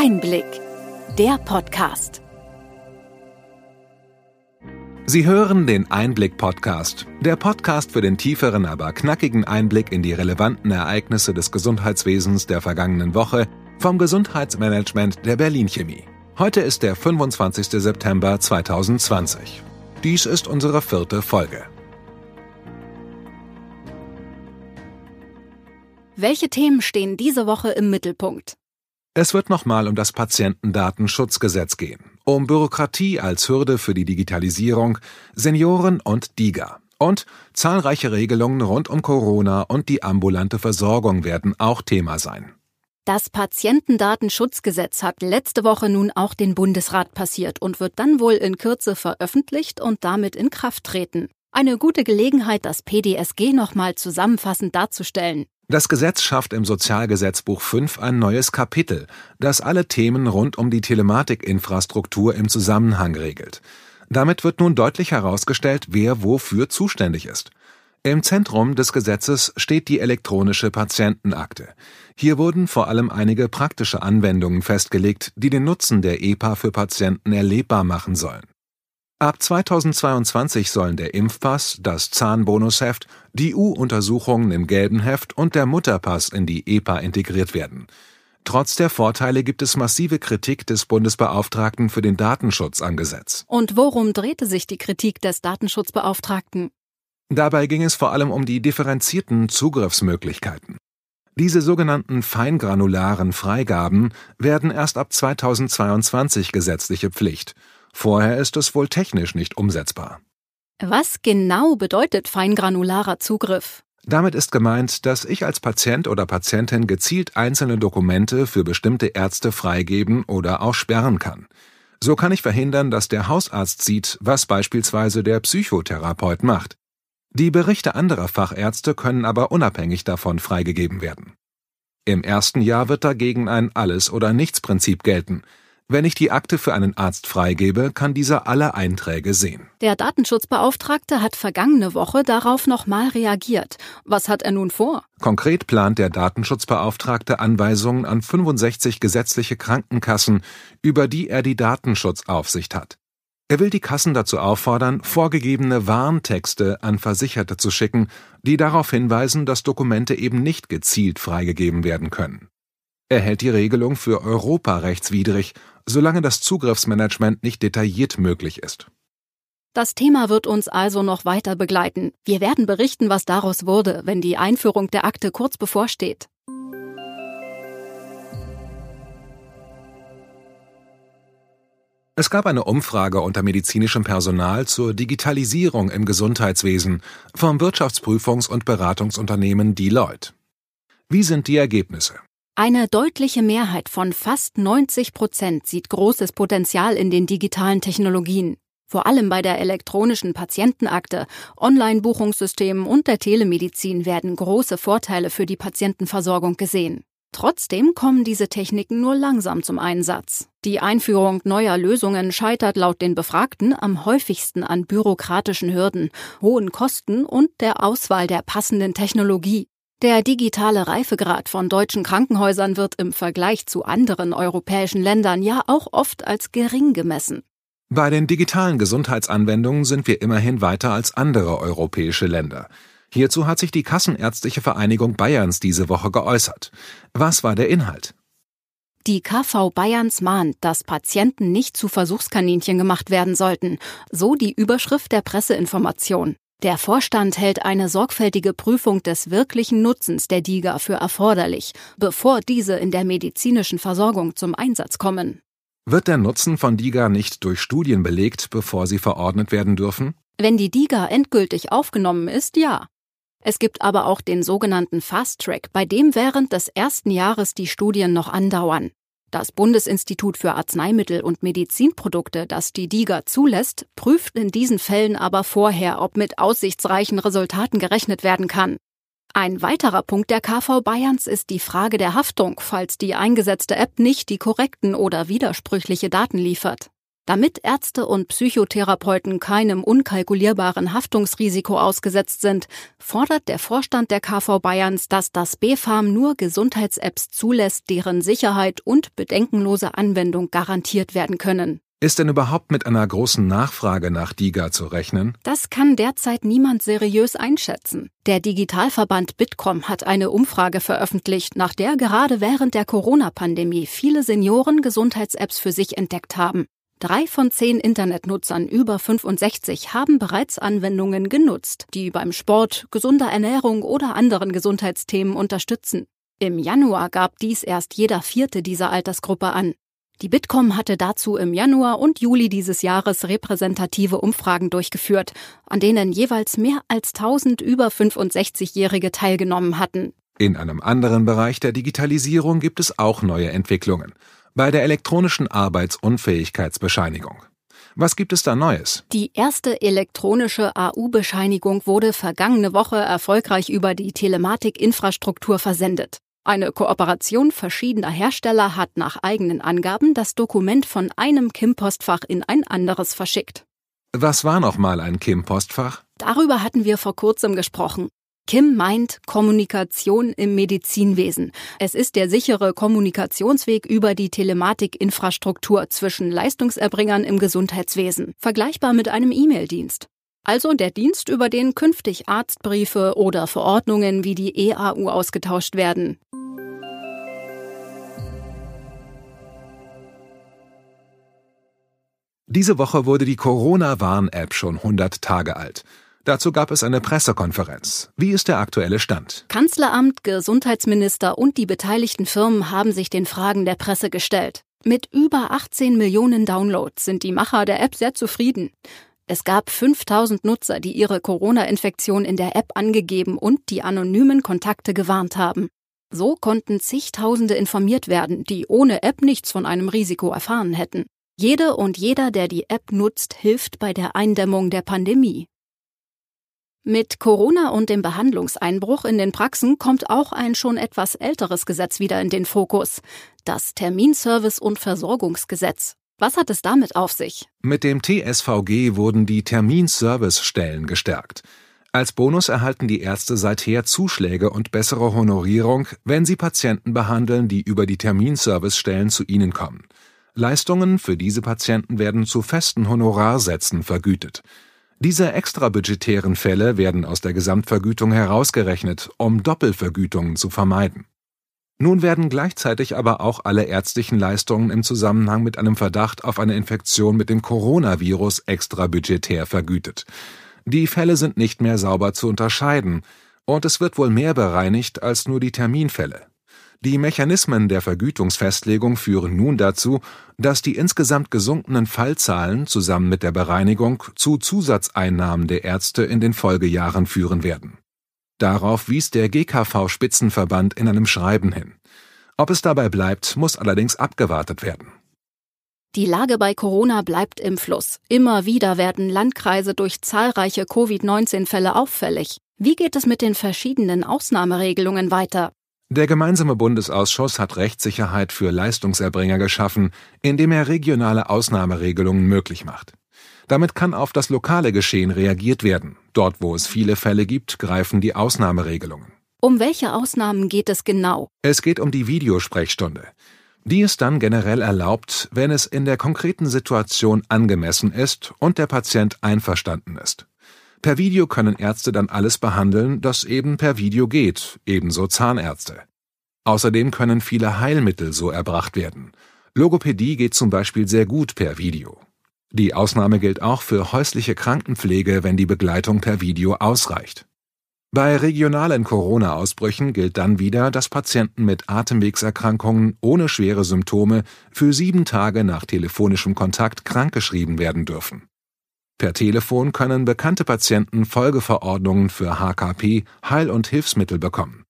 Einblick, der Podcast. Sie hören den Einblick-Podcast, der Podcast für den tieferen, aber knackigen Einblick in die relevanten Ereignisse des Gesundheitswesens der vergangenen Woche vom Gesundheitsmanagement der Berlin Chemie. Heute ist der 25. September 2020. Dies ist unsere vierte Folge. Welche Themen stehen diese Woche im Mittelpunkt? Es wird nochmal um das Patientendatenschutzgesetz gehen, um Bürokratie als Hürde für die Digitalisierung, Senioren und DIGA. Und zahlreiche Regelungen rund um Corona und die ambulante Versorgung werden auch Thema sein. Das Patientendatenschutzgesetz hat letzte Woche nun auch den Bundesrat passiert und wird dann wohl in Kürze veröffentlicht und damit in Kraft treten. Eine gute Gelegenheit, das PDSG nochmal zusammenfassend darzustellen. Das Gesetz schafft im Sozialgesetzbuch 5 ein neues Kapitel, das alle Themen rund um die Telematikinfrastruktur im Zusammenhang regelt. Damit wird nun deutlich herausgestellt, wer wofür zuständig ist. Im Zentrum des Gesetzes steht die elektronische Patientenakte. Hier wurden vor allem einige praktische Anwendungen festgelegt, die den Nutzen der EPA für Patienten erlebbar machen sollen. Ab 2022 sollen der Impfpass, das Zahnbonusheft, die U-Untersuchungen im gelben Heft und der Mutterpass in die EPA integriert werden. Trotz der Vorteile gibt es massive Kritik des Bundesbeauftragten für den Datenschutz am Gesetz. Und worum drehte sich die Kritik des Datenschutzbeauftragten? Dabei ging es vor allem um die differenzierten Zugriffsmöglichkeiten. Diese sogenannten feingranularen Freigaben werden erst ab 2022 gesetzliche Pflicht Vorher ist es wohl technisch nicht umsetzbar. Was genau bedeutet feingranularer Zugriff? Damit ist gemeint, dass ich als Patient oder Patientin gezielt einzelne Dokumente für bestimmte Ärzte freigeben oder auch sperren kann. So kann ich verhindern, dass der Hausarzt sieht, was beispielsweise der Psychotherapeut macht. Die Berichte anderer Fachärzte können aber unabhängig davon freigegeben werden. Im ersten Jahr wird dagegen ein Alles- oder Nichts-Prinzip gelten. Wenn ich die Akte für einen Arzt freigebe, kann dieser alle Einträge sehen. Der Datenschutzbeauftragte hat vergangene Woche darauf nochmal reagiert. Was hat er nun vor? Konkret plant der Datenschutzbeauftragte Anweisungen an 65 gesetzliche Krankenkassen, über die er die Datenschutzaufsicht hat. Er will die Kassen dazu auffordern, vorgegebene Warntexte an Versicherte zu schicken, die darauf hinweisen, dass Dokumente eben nicht gezielt freigegeben werden können. Er hält die Regelung für europarechtswidrig, solange das Zugriffsmanagement nicht detailliert möglich ist. Das Thema wird uns also noch weiter begleiten. Wir werden berichten, was daraus wurde, wenn die Einführung der Akte kurz bevorsteht. Es gab eine Umfrage unter medizinischem Personal zur Digitalisierung im Gesundheitswesen vom Wirtschaftsprüfungs- und Beratungsunternehmen Deloitte. Wie sind die Ergebnisse? Eine deutliche Mehrheit von fast 90 Prozent sieht großes Potenzial in den digitalen Technologien. Vor allem bei der elektronischen Patientenakte, Online-Buchungssystemen und der Telemedizin werden große Vorteile für die Patientenversorgung gesehen. Trotzdem kommen diese Techniken nur langsam zum Einsatz. Die Einführung neuer Lösungen scheitert laut den Befragten am häufigsten an bürokratischen Hürden, hohen Kosten und der Auswahl der passenden Technologie. Der digitale Reifegrad von deutschen Krankenhäusern wird im Vergleich zu anderen europäischen Ländern ja auch oft als gering gemessen. Bei den digitalen Gesundheitsanwendungen sind wir immerhin weiter als andere europäische Länder. Hierzu hat sich die Kassenärztliche Vereinigung Bayerns diese Woche geäußert. Was war der Inhalt? Die KV Bayerns mahnt, dass Patienten nicht zu Versuchskaninchen gemacht werden sollten, so die Überschrift der Presseinformation. Der Vorstand hält eine sorgfältige Prüfung des wirklichen Nutzens der DIGA für erforderlich, bevor diese in der medizinischen Versorgung zum Einsatz kommen. Wird der Nutzen von DIGA nicht durch Studien belegt, bevor sie verordnet werden dürfen? Wenn die DIGA endgültig aufgenommen ist, ja. Es gibt aber auch den sogenannten Fast Track, bei dem während des ersten Jahres die Studien noch andauern. Das Bundesinstitut für Arzneimittel und Medizinprodukte, das die DIGA zulässt, prüft in diesen Fällen aber vorher, ob mit aussichtsreichen Resultaten gerechnet werden kann. Ein weiterer Punkt der KV Bayerns ist die Frage der Haftung, falls die eingesetzte App nicht die korrekten oder widersprüchliche Daten liefert. Damit Ärzte und Psychotherapeuten keinem unkalkulierbaren Haftungsrisiko ausgesetzt sind, fordert der Vorstand der KV Bayerns, dass das BfArM nur Gesundheits-Apps zulässt, deren Sicherheit und bedenkenlose Anwendung garantiert werden können. Ist denn überhaupt mit einer großen Nachfrage nach DIGA zu rechnen? Das kann derzeit niemand seriös einschätzen. Der Digitalverband Bitkom hat eine Umfrage veröffentlicht, nach der gerade während der Corona-Pandemie viele Senioren Gesundheits-Apps für sich entdeckt haben. Drei von zehn Internetnutzern über 65 haben bereits Anwendungen genutzt, die beim Sport, gesunder Ernährung oder anderen Gesundheitsthemen unterstützen. Im Januar gab dies erst jeder vierte dieser Altersgruppe an. Die Bitkom hatte dazu im Januar und Juli dieses Jahres repräsentative Umfragen durchgeführt, an denen jeweils mehr als 1000 über 65-Jährige teilgenommen hatten. In einem anderen Bereich der Digitalisierung gibt es auch neue Entwicklungen bei der elektronischen Arbeitsunfähigkeitsbescheinigung. Was gibt es da Neues? Die erste elektronische AU-Bescheinigung wurde vergangene Woche erfolgreich über die Telematikinfrastruktur versendet. Eine Kooperation verschiedener Hersteller hat nach eigenen Angaben das Dokument von einem KIM-Postfach in ein anderes verschickt. Was war nochmal ein KIM-Postfach? Darüber hatten wir vor kurzem gesprochen. Kim meint Kommunikation im Medizinwesen. Es ist der sichere Kommunikationsweg über die Telematikinfrastruktur zwischen Leistungserbringern im Gesundheitswesen, vergleichbar mit einem E-Mail-Dienst. Also der Dienst, über den künftig Arztbriefe oder Verordnungen wie die EAU ausgetauscht werden. Diese Woche wurde die Corona-Warn-App schon 100 Tage alt. Dazu gab es eine Pressekonferenz. Wie ist der aktuelle Stand? Kanzleramt, Gesundheitsminister und die beteiligten Firmen haben sich den Fragen der Presse gestellt. Mit über 18 Millionen Downloads sind die Macher der App sehr zufrieden. Es gab 5000 Nutzer, die ihre Corona-Infektion in der App angegeben und die anonymen Kontakte gewarnt haben. So konnten zigtausende informiert werden, die ohne App nichts von einem Risiko erfahren hätten. Jede und jeder, der die App nutzt, hilft bei der Eindämmung der Pandemie. Mit Corona und dem Behandlungseinbruch in den Praxen kommt auch ein schon etwas älteres Gesetz wieder in den Fokus, das Terminservice- und Versorgungsgesetz. Was hat es damit auf sich? Mit dem TSVG wurden die Terminservicestellen gestärkt. Als Bonus erhalten die Ärzte seither Zuschläge und bessere Honorierung, wenn sie Patienten behandeln, die über die Terminservicestellen zu ihnen kommen. Leistungen für diese Patienten werden zu festen Honorarsätzen vergütet. Diese extrabudgetären Fälle werden aus der Gesamtvergütung herausgerechnet, um Doppelvergütungen zu vermeiden. Nun werden gleichzeitig aber auch alle ärztlichen Leistungen im Zusammenhang mit einem Verdacht auf eine Infektion mit dem Coronavirus extrabudgetär vergütet. Die Fälle sind nicht mehr sauber zu unterscheiden, und es wird wohl mehr bereinigt als nur die Terminfälle. Die Mechanismen der Vergütungsfestlegung führen nun dazu, dass die insgesamt gesunkenen Fallzahlen zusammen mit der Bereinigung zu Zusatzeinnahmen der Ärzte in den Folgejahren führen werden. Darauf wies der GKV-Spitzenverband in einem Schreiben hin. Ob es dabei bleibt, muss allerdings abgewartet werden. Die Lage bei Corona bleibt im Fluss. Immer wieder werden Landkreise durch zahlreiche Covid-19-Fälle auffällig. Wie geht es mit den verschiedenen Ausnahmeregelungen weiter? Der gemeinsame Bundesausschuss hat Rechtssicherheit für Leistungserbringer geschaffen, indem er regionale Ausnahmeregelungen möglich macht. Damit kann auf das lokale Geschehen reagiert werden. Dort, wo es viele Fälle gibt, greifen die Ausnahmeregelungen. Um welche Ausnahmen geht es genau? Es geht um die Videosprechstunde. Die ist dann generell erlaubt, wenn es in der konkreten Situation angemessen ist und der Patient einverstanden ist. Per Video können Ärzte dann alles behandeln, das eben per Video geht, ebenso Zahnärzte. Außerdem können viele Heilmittel so erbracht werden. Logopädie geht zum Beispiel sehr gut per Video. Die Ausnahme gilt auch für häusliche Krankenpflege, wenn die Begleitung per Video ausreicht. Bei regionalen Corona-Ausbrüchen gilt dann wieder, dass Patienten mit Atemwegserkrankungen ohne schwere Symptome für sieben Tage nach telefonischem Kontakt krankgeschrieben werden dürfen. Per Telefon können bekannte Patienten Folgeverordnungen für HKP, Heil- und Hilfsmittel bekommen.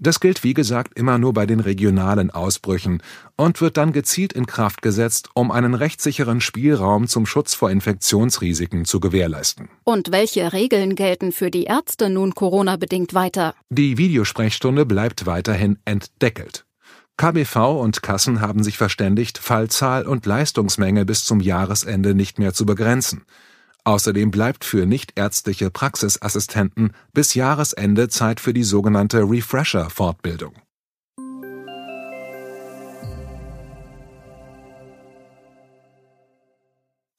Das gilt wie gesagt immer nur bei den regionalen Ausbrüchen und wird dann gezielt in Kraft gesetzt, um einen rechtssicheren Spielraum zum Schutz vor Infektionsrisiken zu gewährleisten. Und welche Regeln gelten für die Ärzte nun Corona bedingt weiter? Die Videosprechstunde bleibt weiterhin entdeckelt. KBV und Kassen haben sich verständigt, Fallzahl und Leistungsmenge bis zum Jahresende nicht mehr zu begrenzen. Außerdem bleibt für nichtärztliche Praxisassistenten bis Jahresende Zeit für die sogenannte Refresher-Fortbildung.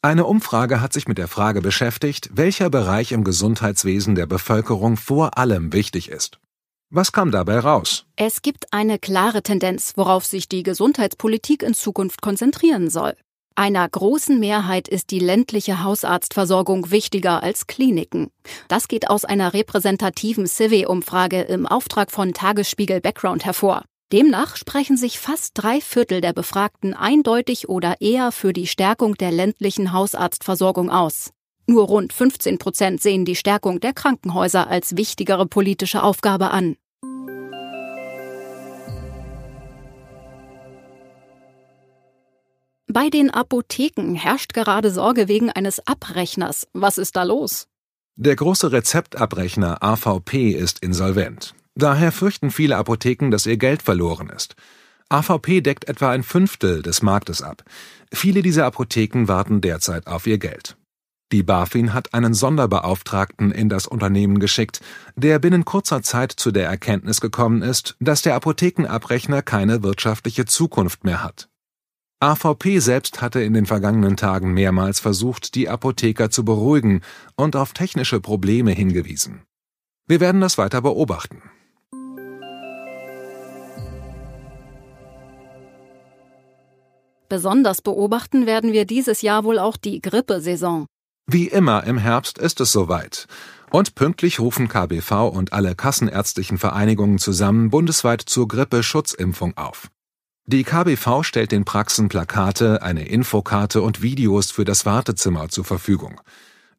Eine Umfrage hat sich mit der Frage beschäftigt, welcher Bereich im Gesundheitswesen der Bevölkerung vor allem wichtig ist. Was kam dabei raus? Es gibt eine klare Tendenz, worauf sich die Gesundheitspolitik in Zukunft konzentrieren soll. Einer großen Mehrheit ist die ländliche Hausarztversorgung wichtiger als Kliniken. Das geht aus einer repräsentativen Civi-Umfrage im Auftrag von Tagesspiegel Background hervor. Demnach sprechen sich fast drei Viertel der Befragten eindeutig oder eher für die Stärkung der ländlichen Hausarztversorgung aus. Nur rund 15 Prozent sehen die Stärkung der Krankenhäuser als wichtigere politische Aufgabe an. Bei den Apotheken herrscht gerade Sorge wegen eines Abrechners. Was ist da los? Der große Rezeptabrechner AVP ist insolvent. Daher fürchten viele Apotheken, dass ihr Geld verloren ist. AVP deckt etwa ein Fünftel des Marktes ab. Viele dieser Apotheken warten derzeit auf ihr Geld. Die BaFin hat einen Sonderbeauftragten in das Unternehmen geschickt, der binnen kurzer Zeit zu der Erkenntnis gekommen ist, dass der Apothekenabrechner keine wirtschaftliche Zukunft mehr hat. AVP selbst hatte in den vergangenen Tagen mehrmals versucht, die Apotheker zu beruhigen und auf technische Probleme hingewiesen. Wir werden das weiter beobachten. Besonders beobachten werden wir dieses Jahr wohl auch die Grippesaison. Wie immer im Herbst ist es soweit. Und pünktlich rufen KBV und alle kassenärztlichen Vereinigungen zusammen bundesweit zur Grippeschutzimpfung auf. Die KBV stellt den Praxen Plakate, eine Infokarte und Videos für das Wartezimmer zur Verfügung.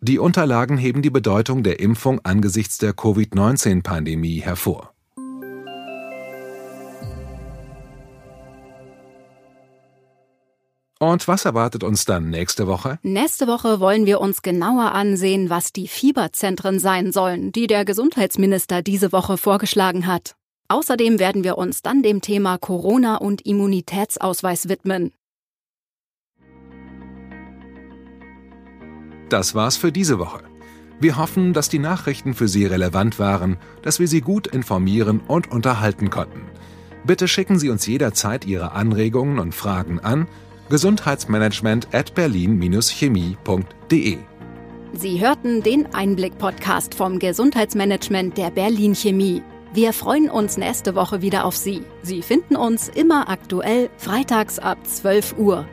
Die Unterlagen heben die Bedeutung der Impfung angesichts der Covid-19-Pandemie hervor. Und was erwartet uns dann nächste Woche? Nächste Woche wollen wir uns genauer ansehen, was die Fieberzentren sein sollen, die der Gesundheitsminister diese Woche vorgeschlagen hat. Außerdem werden wir uns dann dem Thema Corona und Immunitätsausweis widmen. Das war's für diese Woche. Wir hoffen, dass die Nachrichten für Sie relevant waren, dass wir Sie gut informieren und unterhalten konnten. Bitte schicken Sie uns jederzeit Ihre Anregungen und Fragen an gesundheitsmanagement at berlin-chemie.de. Sie hörten den Einblick-Podcast vom Gesundheitsmanagement der Berlin Chemie. Wir freuen uns nächste Woche wieder auf Sie. Sie finden uns immer aktuell freitags ab 12 Uhr.